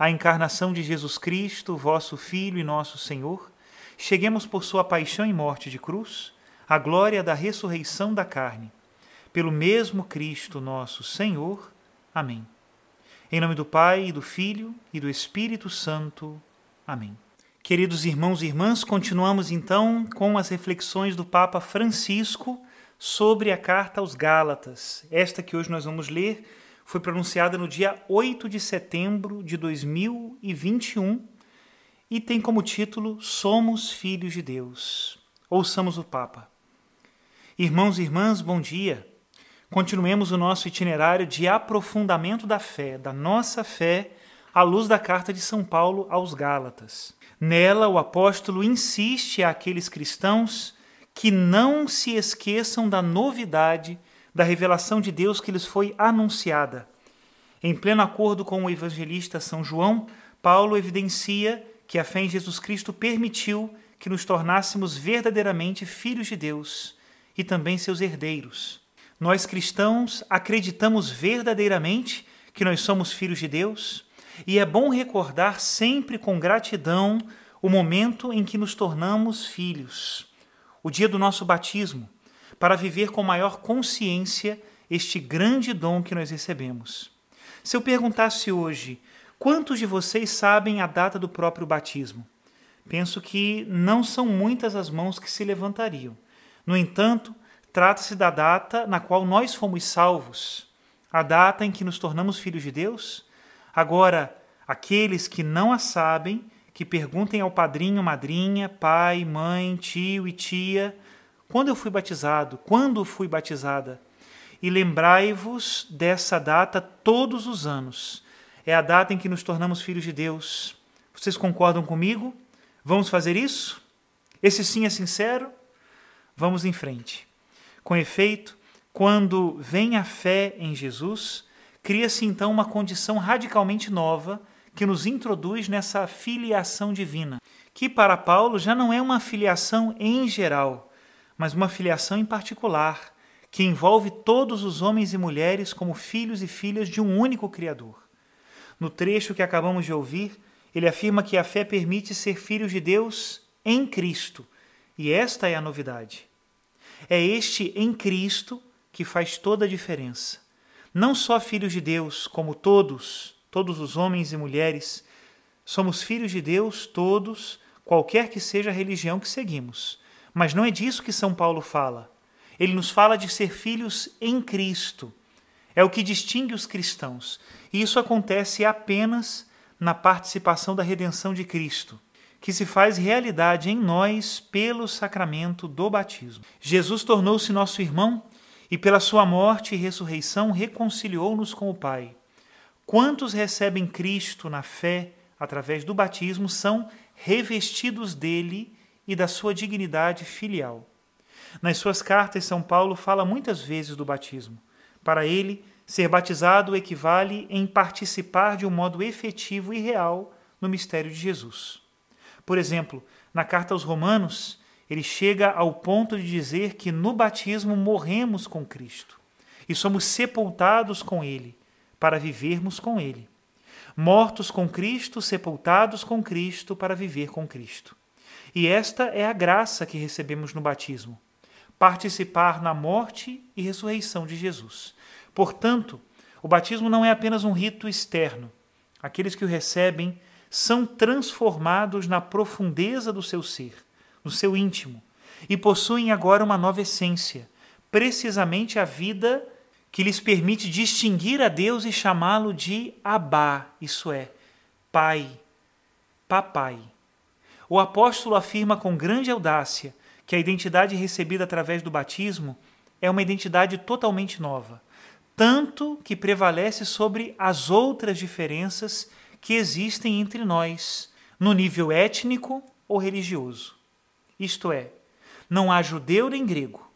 a encarnação de Jesus Cristo, vosso Filho e nosso Senhor, cheguemos por sua paixão e morte de cruz, à glória da ressurreição da carne. Pelo mesmo Cristo nosso Senhor. Amém. Em nome do Pai, e do Filho e do Espírito Santo. Amém. Queridos irmãos e irmãs, continuamos então com as reflexões do Papa Francisco sobre a carta aos Gálatas. Esta que hoje nós vamos ler foi pronunciada no dia 8 de setembro de 2021 e tem como título Somos Filhos de Deus. Ouçamos o Papa. Irmãos e irmãs, bom dia. Continuemos o nosso itinerário de aprofundamento da fé, da nossa fé, à luz da carta de São Paulo aos Gálatas. Nela, o apóstolo insiste àqueles cristãos que não se esqueçam da novidade da revelação de Deus que lhes foi anunciada. Em pleno acordo com o evangelista São João, Paulo evidencia que a fé em Jesus Cristo permitiu que nos tornássemos verdadeiramente filhos de Deus e também seus herdeiros. Nós cristãos acreditamos verdadeiramente que nós somos filhos de Deus e é bom recordar sempre com gratidão o momento em que nos tornamos filhos, o dia do nosso batismo para viver com maior consciência este grande dom que nós recebemos. Se eu perguntasse hoje, quantos de vocês sabem a data do próprio batismo? Penso que não são muitas as mãos que se levantariam. No entanto, trata-se da data na qual nós fomos salvos, a data em que nos tornamos filhos de Deus. Agora, aqueles que não a sabem, que perguntem ao padrinho, madrinha, pai, mãe, tio e tia quando eu fui batizado, quando fui batizada. E lembrai-vos dessa data todos os anos. É a data em que nos tornamos filhos de Deus. Vocês concordam comigo? Vamos fazer isso? Esse sim é sincero? Vamos em frente. Com efeito, quando vem a fé em Jesus, cria-se então uma condição radicalmente nova que nos introduz nessa filiação divina, que para Paulo já não é uma filiação em geral, mas uma filiação em particular, que envolve todos os homens e mulheres como filhos e filhas de um único Criador. No trecho que acabamos de ouvir, ele afirma que a fé permite ser filhos de Deus em Cristo, e esta é a novidade. É este em Cristo que faz toda a diferença. Não só filhos de Deus, como todos, todos os homens e mulheres, somos filhos de Deus todos, qualquer que seja a religião que seguimos. Mas não é disso que São Paulo fala. Ele nos fala de ser filhos em Cristo. É o que distingue os cristãos. E isso acontece apenas na participação da redenção de Cristo, que se faz realidade em nós pelo sacramento do batismo. Jesus tornou-se nosso irmão e, pela sua morte e ressurreição, reconciliou-nos com o Pai. Quantos recebem Cristo na fé através do batismo são revestidos dele e da sua dignidade filial. Nas suas cartas, São Paulo fala muitas vezes do batismo. Para ele, ser batizado equivale em participar de um modo efetivo e real no mistério de Jesus. Por exemplo, na carta aos Romanos, ele chega ao ponto de dizer que no batismo morremos com Cristo e somos sepultados com Ele para vivermos com Ele. Mortos com Cristo, sepultados com Cristo para viver com Cristo. E esta é a graça que recebemos no batismo: participar na morte e ressurreição de Jesus. Portanto, o batismo não é apenas um rito externo. Aqueles que o recebem são transformados na profundeza do seu ser, no seu íntimo, e possuem agora uma nova essência, precisamente a vida que lhes permite distinguir a Deus e chamá-lo de Abá, isso é, Pai, Papai. O apóstolo afirma com grande audácia que a identidade recebida através do batismo é uma identidade totalmente nova, tanto que prevalece sobre as outras diferenças que existem entre nós, no nível étnico ou religioso. Isto é, não há judeu nem grego,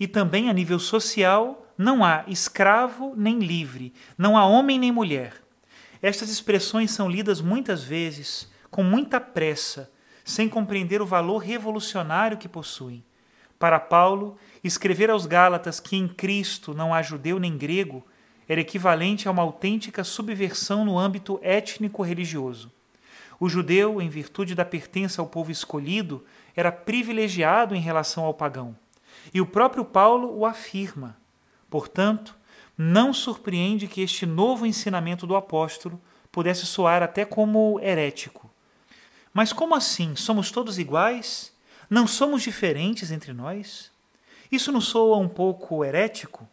e também a nível social não há escravo nem livre, não há homem nem mulher. Estas expressões são lidas muitas vezes com muita pressa, sem compreender o valor revolucionário que possuem. Para Paulo, escrever aos Gálatas que em Cristo não há judeu nem grego era equivalente a uma autêntica subversão no âmbito étnico-religioso. O judeu, em virtude da pertença ao povo escolhido, era privilegiado em relação ao pagão. E o próprio Paulo o afirma. Portanto, não surpreende que este novo ensinamento do apóstolo pudesse soar até como herético. Mas como assim? Somos todos iguais? Não somos diferentes entre nós? Isso não soa um pouco herético?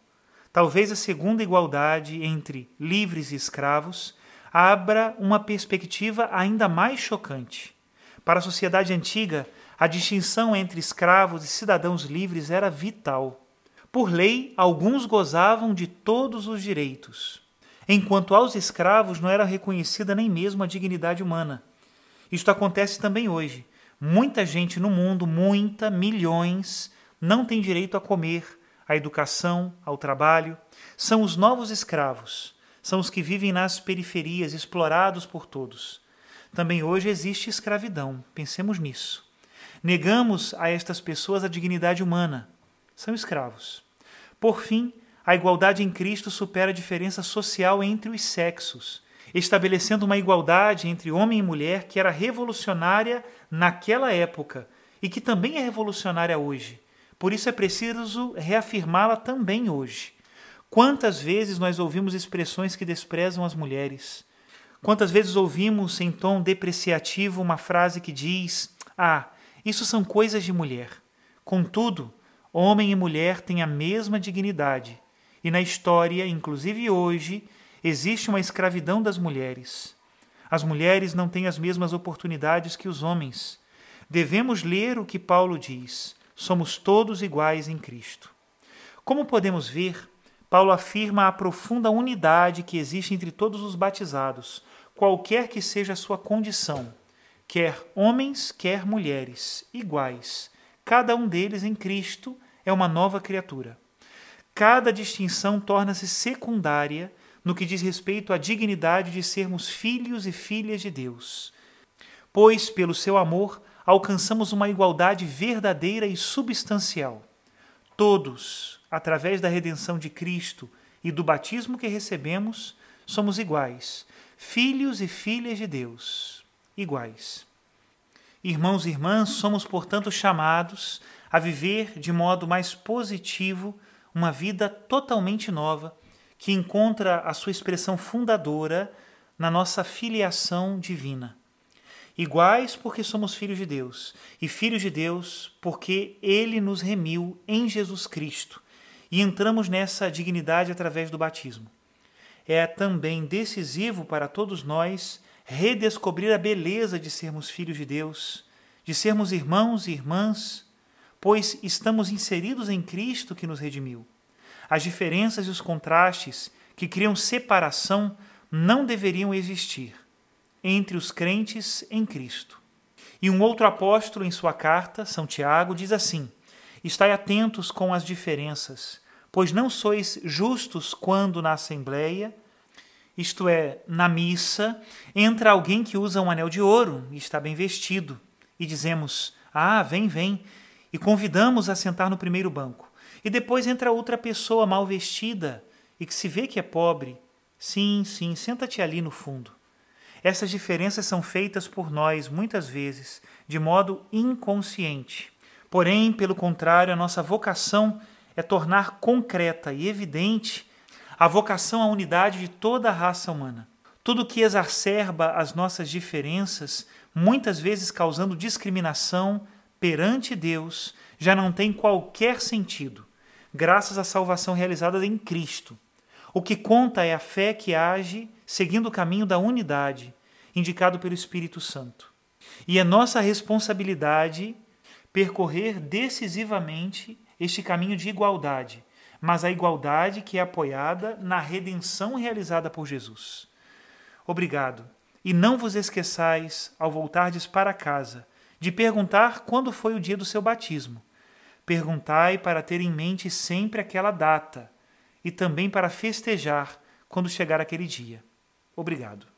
Talvez a segunda igualdade entre livres e escravos abra uma perspectiva ainda mais chocante. Para a sociedade antiga, a distinção entre escravos e cidadãos livres era vital. Por lei, alguns gozavam de todos os direitos, enquanto aos escravos não era reconhecida nem mesmo a dignidade humana. Isto acontece também hoje. Muita gente no mundo, muita, milhões, não tem direito a comer, à educação, ao trabalho. São os novos escravos, são os que vivem nas periferias, explorados por todos. Também hoje existe escravidão, pensemos nisso. Negamos a estas pessoas a dignidade humana. São escravos. Por fim, a igualdade em Cristo supera a diferença social entre os sexos, estabelecendo uma igualdade entre homem e mulher que era revolucionária naquela época e que também é revolucionária hoje. Por isso é preciso reafirmá-la também hoje. Quantas vezes nós ouvimos expressões que desprezam as mulheres? Quantas vezes ouvimos em tom depreciativo uma frase que diz: Ah, isso são coisas de mulher. Contudo, homem e mulher têm a mesma dignidade, e na história, inclusive hoje, existe uma escravidão das mulheres. As mulheres não têm as mesmas oportunidades que os homens. Devemos ler o que Paulo diz somos todos iguais em Cristo. Como podemos ver, Paulo afirma a profunda unidade que existe entre todos os batizados, qualquer que seja a sua condição, quer homens, quer mulheres, iguais. Cada um deles em Cristo é uma nova criatura. Cada distinção torna-se secundária no que diz respeito à dignidade de sermos filhos e filhas de Deus. Pois, pelo seu amor, alcançamos uma igualdade verdadeira e substancial. Todos, através da redenção de Cristo e do batismo que recebemos, somos iguais, filhos e filhas de Deus, iguais. Irmãos e irmãs, somos, portanto, chamados a viver de modo mais positivo uma vida totalmente nova, que encontra a sua expressão fundadora na nossa filiação divina iguais porque somos filhos de Deus, e filhos de Deus porque Ele nos remiu em Jesus Cristo, e entramos nessa dignidade através do batismo. É também decisivo para todos nós redescobrir a beleza de sermos filhos de Deus, de sermos irmãos e irmãs, pois estamos inseridos em Cristo que nos redimiu. As diferenças e os contrastes que criam separação não deveriam existir entre os crentes em Cristo. E um outro apóstolo, em sua carta, São Tiago, diz assim: Estai atentos com as diferenças, pois não sois justos quando na assembleia, isto é, na missa, entra alguém que usa um anel de ouro e está bem vestido, e dizemos: Ah, vem, vem, e convidamos a sentar no primeiro banco. E depois entra outra pessoa mal vestida e que se vê que é pobre. Sim, sim, senta-te ali no fundo. Essas diferenças são feitas por nós, muitas vezes, de modo inconsciente. Porém, pelo contrário, a nossa vocação é tornar concreta e evidente a vocação à unidade de toda a raça humana. Tudo que exacerba as nossas diferenças, muitas vezes causando discriminação perante Deus, já não tem qualquer sentido, graças à salvação realizada em Cristo. O que conta é a fé que age seguindo o caminho da unidade, indicado pelo Espírito Santo. E é nossa responsabilidade percorrer decisivamente este caminho de igualdade, mas a igualdade que é apoiada na redenção realizada por Jesus. Obrigado. E não vos esqueçais, ao voltardes para casa, de perguntar quando foi o dia do seu batismo. Perguntai para ter em mente sempre aquela data e também para festejar quando chegar aquele dia. Obrigado.